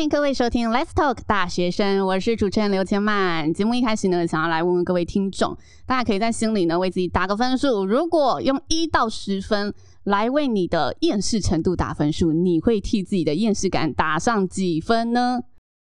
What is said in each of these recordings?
欢迎各位收听《Let's Talk 大学生》，我是主持人刘千曼。节目一开始呢，想要来问问各位听众，大家可以在心里呢为自己打个分数。如果用一到十分来为你的厌世程度打分数，你会替自己的厌世感打上几分呢？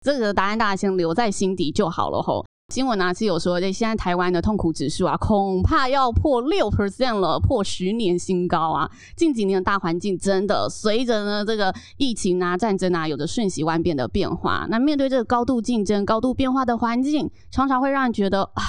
这个答案大家先留在心底就好了吼。新闻呢是有说，这现在台湾的痛苦指数啊，恐怕要破六 percent 了，破十年新高啊！近几年的大环境真的随着呢这个疫情啊、战争啊，有着瞬息万变的变化。那面对这个高度竞争、高度变化的环境，常常会让人觉得啊，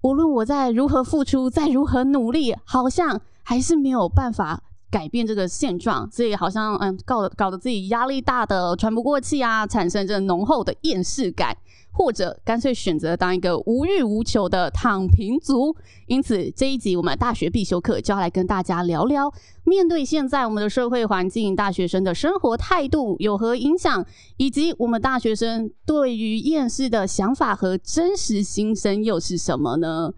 无论我在如何付出、再如何努力，好像还是没有办法改变这个现状，所以好像嗯，搞搞得自己压力大的喘不过气啊，产生这浓厚的厌世感。或者干脆选择当一个无欲无求的躺平族。因此这一集我们大学必修课就要来跟大家聊聊，面对现在我们的社会环境，大学生的生活态度有何影响，以及我们大学生对于厌世的想法和真实心声又是什么呢？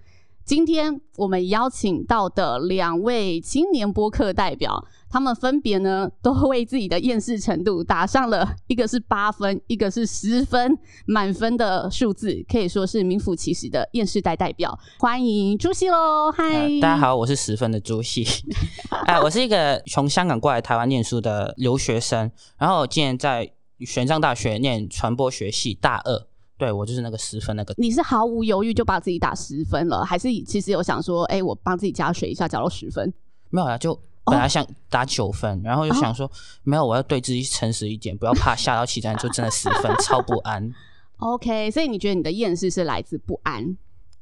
今天我们邀请到的两位青年播客代表，他们分别呢都为自己的厌世程度打上了一个是八分，一个是十分，满分的数字，可以说是名副其实的厌世代代表。欢迎朱熹喽，嗨、呃，大家好，我是十分的朱熹。哎、呃，我是一个从香港过来台湾念书的留学生，然后今年在玄奘大学念传播学系大二。对，我就是那个十分那个。你是毫无犹豫就把自己打十分了，还是其实有想说，哎、欸，我帮自己加水一下，加到十分？没有啊，就本来想打九分，哦、然后就想说，没有，我要对自己诚实一点，不要怕下到其他人就真的十分，超不安。OK，所以你觉得你的厌世是来自不安？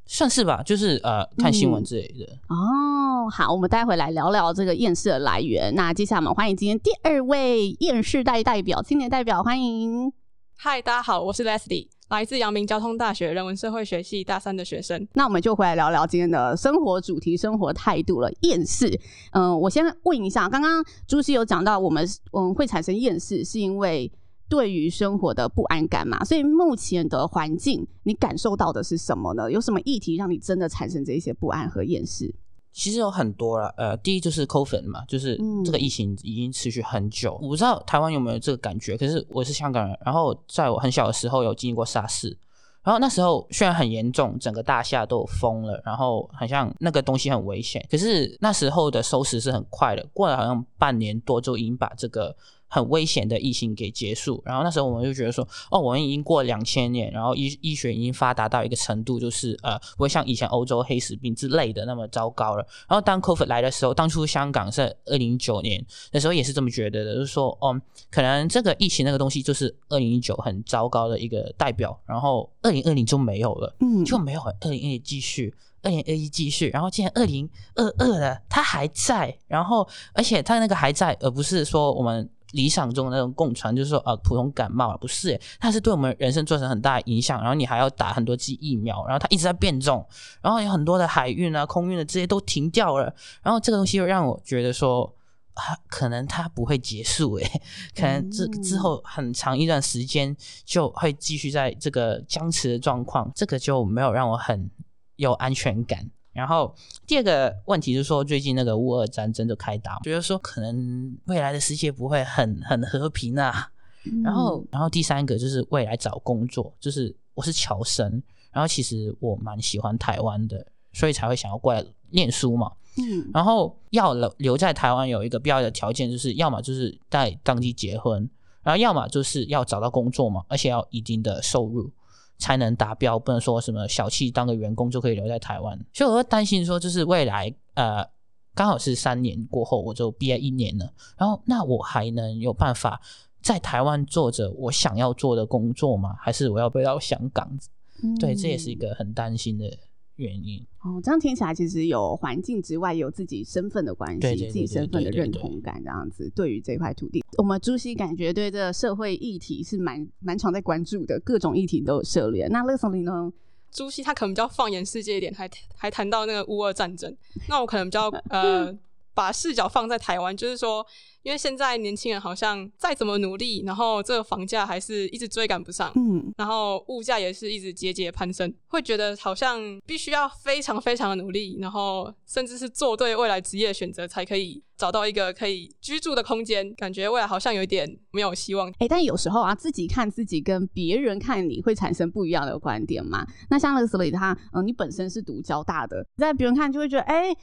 算是吧，就是呃，看新闻之类的、嗯。哦，好，我们待会来聊聊这个厌世的来源。那接下来我们欢迎今天第二位厌世代代表，青年代表，欢迎。嗨，大家好，我是 Leslie。来自阳明交通大学人文社会学系大三的学生，那我们就回来聊聊今天的生活主题、生活态度了。厌世，嗯、我先问一下，刚刚朱熹有讲到，我们嗯会产生厌世，是因为对于生活的不安感嘛？所以目前的环境，你感受到的是什么呢？有什么议题让你真的产生这些不安和厌世？其实有很多了，呃，第一就是 COVID 嘛，就是这个疫情已经持续很久。嗯、我不知道台湾有没有这个感觉，可是我是香港人，然后在我很小的时候有经历过 SARS，然后那时候虽然很严重，整个大厦都封了，然后好像那个东西很危险，可是那时候的收拾是很快的，过了好像半年多就已经把这个。很危险的疫情给结束，然后那时候我们就觉得说，哦，我们已经过两千年，然后医医学已经发达到一个程度，就是呃，不会像以前欧洲黑死病之类的那么糟糕了。然后当 COVID 来的时候，当初香港是二零一九年的时候也是这么觉得的，就是说，哦，可能这个疫情那个东西就是二零一九很糟糕的一个代表，然后二零二零就没有了，嗯，就没有了，二零二零继续，二零二一继续，然后现在二零二二了，它还在，然后而且它那个还在，而不是说我们。理想中的那种共传，就是说，呃，普通感冒不是，它是对我们人生造成很大的影响。然后你还要打很多剂疫苗，然后它一直在变种，然后有很多的海运啊、空运的这些都停掉了。然后这个东西又让我觉得说，啊，可能它不会结束，诶，可能之之后很长一段时间就会继续在这个僵持的状况。这个就没有让我很有安全感。然后第二个问题是说，最近那个乌俄战争就开打，觉得说可能未来的世界不会很很和平啊。嗯、然后，然后第三个就是未来找工作，就是我是侨生，然后其实我蛮喜欢台湾的，所以才会想要过来念书嘛。嗯，然后要留留在台湾有一个必要的条件，就是要么就是在当地结婚，然后要么就是要找到工作嘛，而且要一定的收入。才能达标，不能说什么小气当个员工就可以留在台湾。所以我会担心说，就是未来呃，刚好是三年过后我就毕业一年了，然后那我还能有办法在台湾做着我想要做的工作吗？还是我要回到香港？嗯、对，这也是一个很担心的。原因哦，这样听起来其实有环境之外，有自己身份的关系，自己身份的认同感，这样子。对于这块土地，我们朱熹感觉对这个社会议题是蛮蛮常在关注的，各种议题都有涉猎。那 Leslie 呢？朱熹他可能比较放眼世界一点，还还谈到那个乌俄战争。那我可能比较呃 把视角放在台湾，就是说，因为现在年轻人好像再怎么努力，然后这个房价还是一直追赶不上，嗯，然后物价也是一直节节攀升，会觉得好像必须要非常非常的努力，然后甚至是做对未来职业的选择，才可以找到一个可以居住的空间。感觉未来好像有一点没有希望。哎，但有时候啊，自己看自己跟别人看你会产生不一样的观点嘛。那像 Leslie 他，嗯、呃，你本身是读交大的，在别人看就会觉得，哎。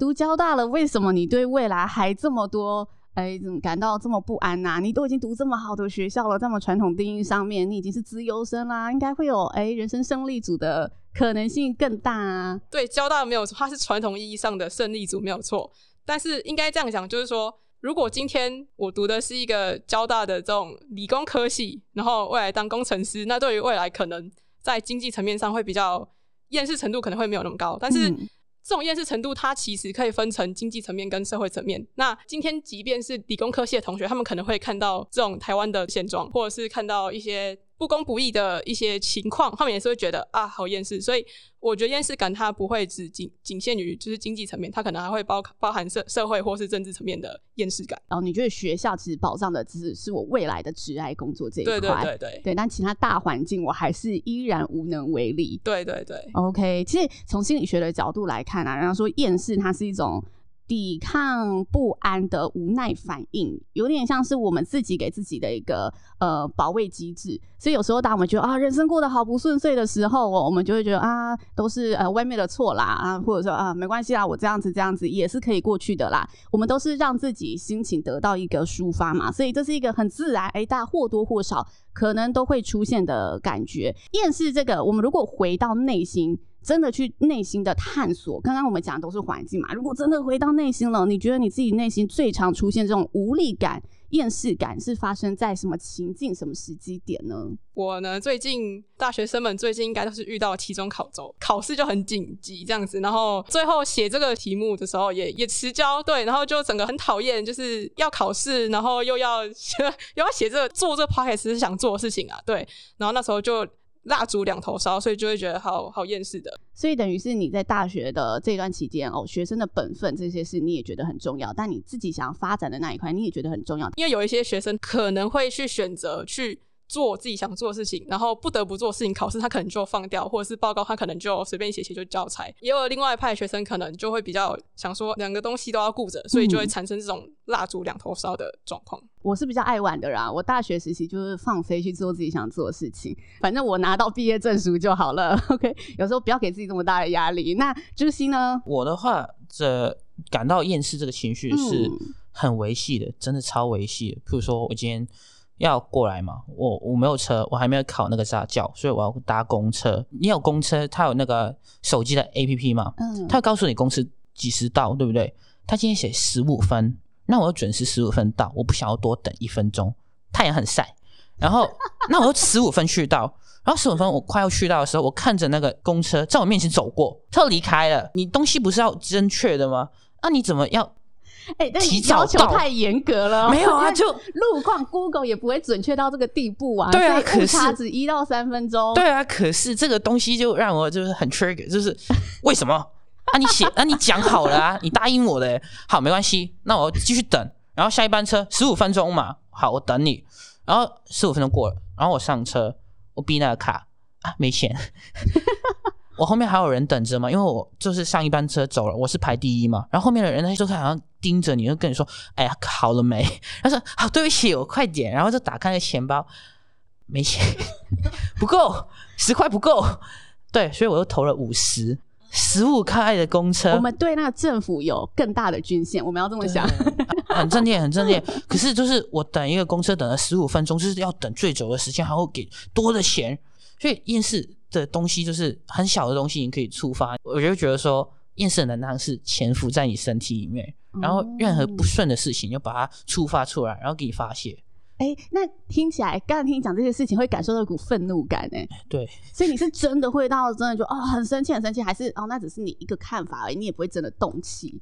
读交大了，为什么你对未来还这么多哎，怎么感到这么不安呐、啊？你都已经读这么好的学校了，这么传统定义上面，你已经是资优生啦，应该会有哎人生胜利组的可能性更大啊。对，交大没有错，它是传统意义上的胜利组没有错。但是应该这样讲，就是说，如果今天我读的是一个交大的这种理工科系，然后未来当工程师，那对于未来可能在经济层面上会比较厌世程度可能会没有那么高，但是。嗯这种厌世程度，它其实可以分成经济层面跟社会层面。那今天，即便是理工科系的同学，他们可能会看到这种台湾的现状，或者是看到一些。不公不义的一些情况，他们也是会觉得啊，好厌世。所以我觉得厌世感它不会只仅仅限于就是经济层面，它可能还会包包含社社会或是政治层面的厌世感。然后你觉得学校其实保障的只是我未来的职爱工作这一块，对对对对，对，但其他大环境我还是依然无能为力。对对对，OK。其实从心理学的角度来看啊，然后说厌世它是一种。抵抗不安的无奈反应，有点像是我们自己给自己的一个呃保卫机制。所以有时候当我们觉得啊人生过得好不顺遂的时候，我们就会觉得啊都是呃外面的错啦啊，或者说啊没关系啦，我这样子这样子也是可以过去的啦。我们都是让自己心情得到一个抒发嘛，所以这是一个很自然哎，大家或多或少可能都会出现的感觉。厌世这个，我们如果回到内心。真的去内心的探索，刚刚我们讲的都是环境嘛。如果真的回到内心了，你觉得你自己内心最常出现这种无力感、厌世感，是发生在什么情境、什么时机点呢？我呢，最近大学生们最近应该都是遇到期中考周，考试就很紧急这样子，然后最后写这个题目的时候也也迟交，对，然后就整个很讨厌，就是要考试，然后又要 又要写这个做这 podcast 是想做的事情啊，对，然后那时候就。蜡烛两头烧，所以就会觉得好好厌世的。所以等于是你在大学的这段期间哦，学生的本分这些事你也觉得很重要，但你自己想要发展的那一块你也觉得很重要，因为有一些学生可能会去选择去。做自己想做的事情，然后不得不做事情，考试他可能就放掉，或者是报告他可能就随便写写就教材。也有另外一派学生可能就会比较想说两个东西都要顾着，所以就会产生这种蜡烛两头烧的状况。我是比较爱玩的啦，我大学时期就是放飞去做自己想做的事情，反正我拿到毕业证书就好了。OK，有时候不要给自己这么大的压力。那朱熹呢？我的话，这感到厌世这个情绪是很维系的，真的超维系的。譬如说我今天。要过来嘛？我我没有车，我还没有考那个驾照，所以我要搭公车。你有公车，它有那个手机的 APP 嘛？嗯，它会告诉你公司几时到，对不对？他今天写十五分，那我要准时十五分到，我不想要多等一分钟。太阳很晒，然后那我就十五分去到，然后十五分我快要去到的时候，我看着那个公车在我面前走过，它离开了。你东西不是要正确的吗？那、啊、你怎么要？哎、欸，但你要求太严格了。没有啊，就路况 Google 也不会准确到这个地步啊。对啊，可是只一到三分钟。对啊，可是这个东西就让我就是很 trigger，就是 为什么？啊你写，啊你讲好了啊，你答应我的，好，没关系，那我继续等，然后下一班车十五分钟嘛，好，我等你，然后十五分钟过了，然后我上车，我逼那个卡啊，没钱。我后面还有人等着吗？因为我就是上一班车走了，我是排第一嘛。然后后面的人他就好像盯着你，就跟你说：“哎呀，好了没？” 他说：“好，对不起，我快点。”然后就打开了钱包，没钱，不够，十块不够。对，所以我又投了五十，十五块的公车。我们对那个政府有更大的军线，我们要这么想，很正念，很正念。可是就是我等一个公车等了十五分钟，就是要等最久的时间，还会给多的钱，所以厌世。的东西就是很小的东西，你可以触发。我就觉得说，厌世的能量是潜伏在你身体里面，然后任何不顺的事情，就把它触发出来，然后给你发泄。哎、欸，那听起来，刚刚听你讲这些事情，会感受到一股愤怒感，哎，对。所以你是真的会到真的就哦，很生气，很生气，还是哦，那只是你一个看法而已，你也不会真的动气。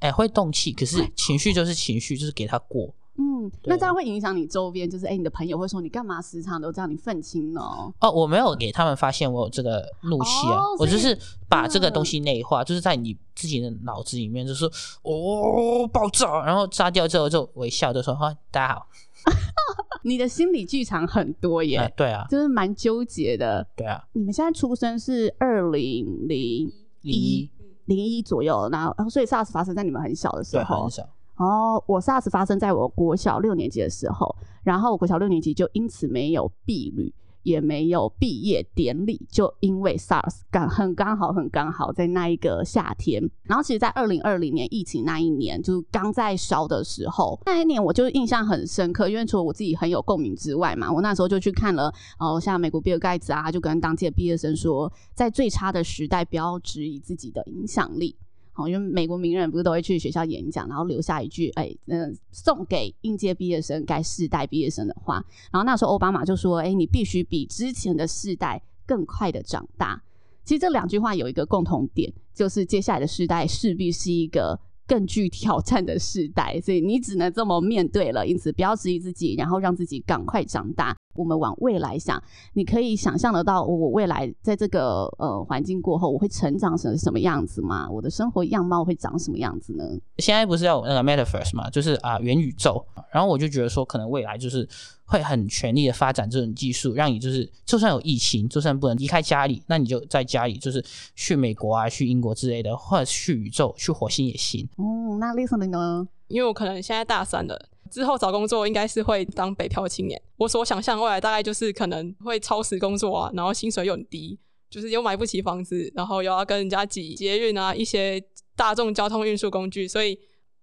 哎、欸，会动气，可是情绪就是情绪，就是给他过。嗯，那这样会影响你周边，就是哎、欸，你的朋友会说你干嘛时常都这样，你愤青呢？哦，我没有给他们发现我有这个怒气啊，哦、我就是把这个东西内化，嗯、就是在你自己的脑子里面就是哦爆炸，然后炸掉之后就微笑就说哈大家好。你的心理剧场很多耶，呃、对啊，就是蛮纠结的。对啊，你们现在出生是二零零一零一左右，然后所以 SARS 发生在你们很小的时候，很小。哦，我 SARS 发生在我国小六年级的时候，然后我国小六年级就因此没有毕旅。也没有毕业典礼，就因为 SARS 刚很刚好很刚好在那一个夏天。然后其实，在二零二零年疫情那一年，就是刚在烧的时候，那一年我就印象很深刻，因为除了我自己很有共鸣之外嘛，我那时候就去看了，哦，像美国比尔盖茨啊，就跟当届毕业生说，在最差的时代，不要质疑自己的影响力。好，因为美国名人不是都会去学校演讲，然后留下一句，哎、嗯、送给应届毕业生、该世代毕业生的话。然后那时候奥巴马就说，哎、你必须比之前的世代更快的长大。其实这两句话有一个共同点，就是接下来的世代势必是一个更具挑战的世代，所以你只能这么面对了。因此，不要质疑自己，然后让自己赶快长大。我们往未来想，你可以想象得到，我未来在这个呃环境过后，我会成长成什么样子吗？我的生活样貌会长什么样子呢？现在不是要那个 Metaverse 嘛，就是啊元宇宙。然后我就觉得说，可能未来就是会很全力的发展这种技术，让你就是就算有疫情，就算不能离开家里，那你就在家里，就是去美国啊、去英国之类的，或者去宇宙、去火星也行。哦，那 Leslie 呢？因为我可能现在大三了。之后找工作应该是会当北漂青年。我所想象未来大概就是可能会超时工作啊，然后薪水又很低，就是又买不起房子，然后又要跟人家挤捷运啊，一些大众交通运输工具。所以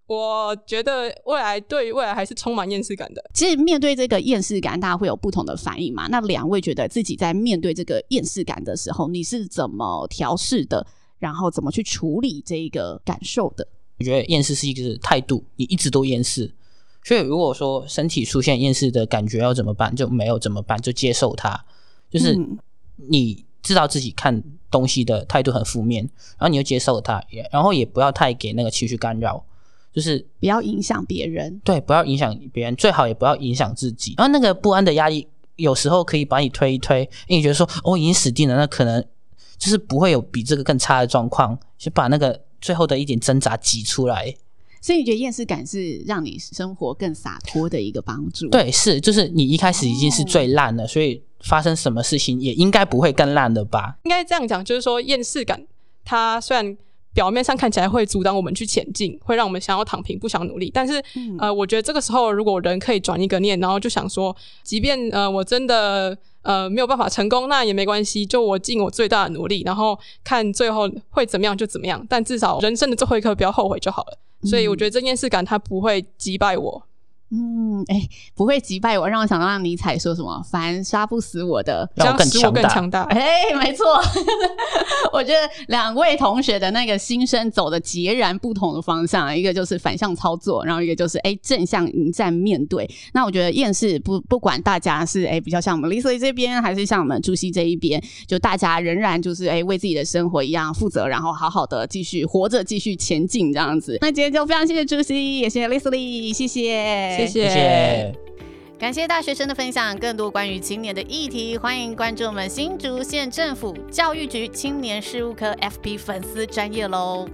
我觉得未来对于未来还是充满厌世感的。其实面对这个厌世感，大家会有不同的反应嘛？那两位觉得自己在面对这个厌世感的时候，你是怎么调试的？然后怎么去处理这个感受的？我觉得厌世是一个态度，你一直都厌世。所以，如果说身体出现厌世的感觉，要怎么办？就没有怎么办？就接受它。就是你知道自己看东西的态度很负面，然后你就接受它，也然后也不要太给那个情绪干扰，就是不要影响别人。对，不要影响别人，最好也不要影响自己。然后那个不安的压力，有时候可以把你推一推，因为你觉得说哦，已经死定了，那可能就是不会有比这个更差的状况，就把那个最后的一点挣扎挤出来。所以你觉得厌世感是让你生活更洒脱的一个帮助？对，是，就是你一开始已经是最烂了，哦，所以发生什么事情也应该不会更烂的吧？应该这样讲，就是说厌世感，它虽然表面上看起来会阻挡我们去前进，会让我们想要躺平，不想努力，但是，嗯、呃，我觉得这个时候如果人可以转一个念，然后就想说，即便呃我真的呃没有办法成功，那也没关系，就我尽我最大的努力，然后看最后会怎么样就怎么样，但至少人生的最后一刻不要后悔就好了。所以我觉得这件事感它不会击败我。嗯，哎、欸，不会击败我，让我想到让尼采说什么“凡杀不死我的，让我使我更强大”。哎、欸，没错，我觉得两位同学的那个心声走的截然不同的方向，一个就是反向操作，然后一个就是哎、欸、正向迎战面对。那我觉得厌世不不管大家是哎、欸、比较像我们 Leslie 这边，还是像我们朱熹这一边，就大家仍然就是哎、欸、为自己的生活一样负责，然后好好的继续活着，继续前进这样子。那今天就非常谢谢朱熹，也谢谢 Leslie，谢谢。谢谢，谢谢，感谢大学生的分享。更多关于青年的议题，欢迎关注我们新竹县政府教育局青年事务科 FP 粉丝专业喽。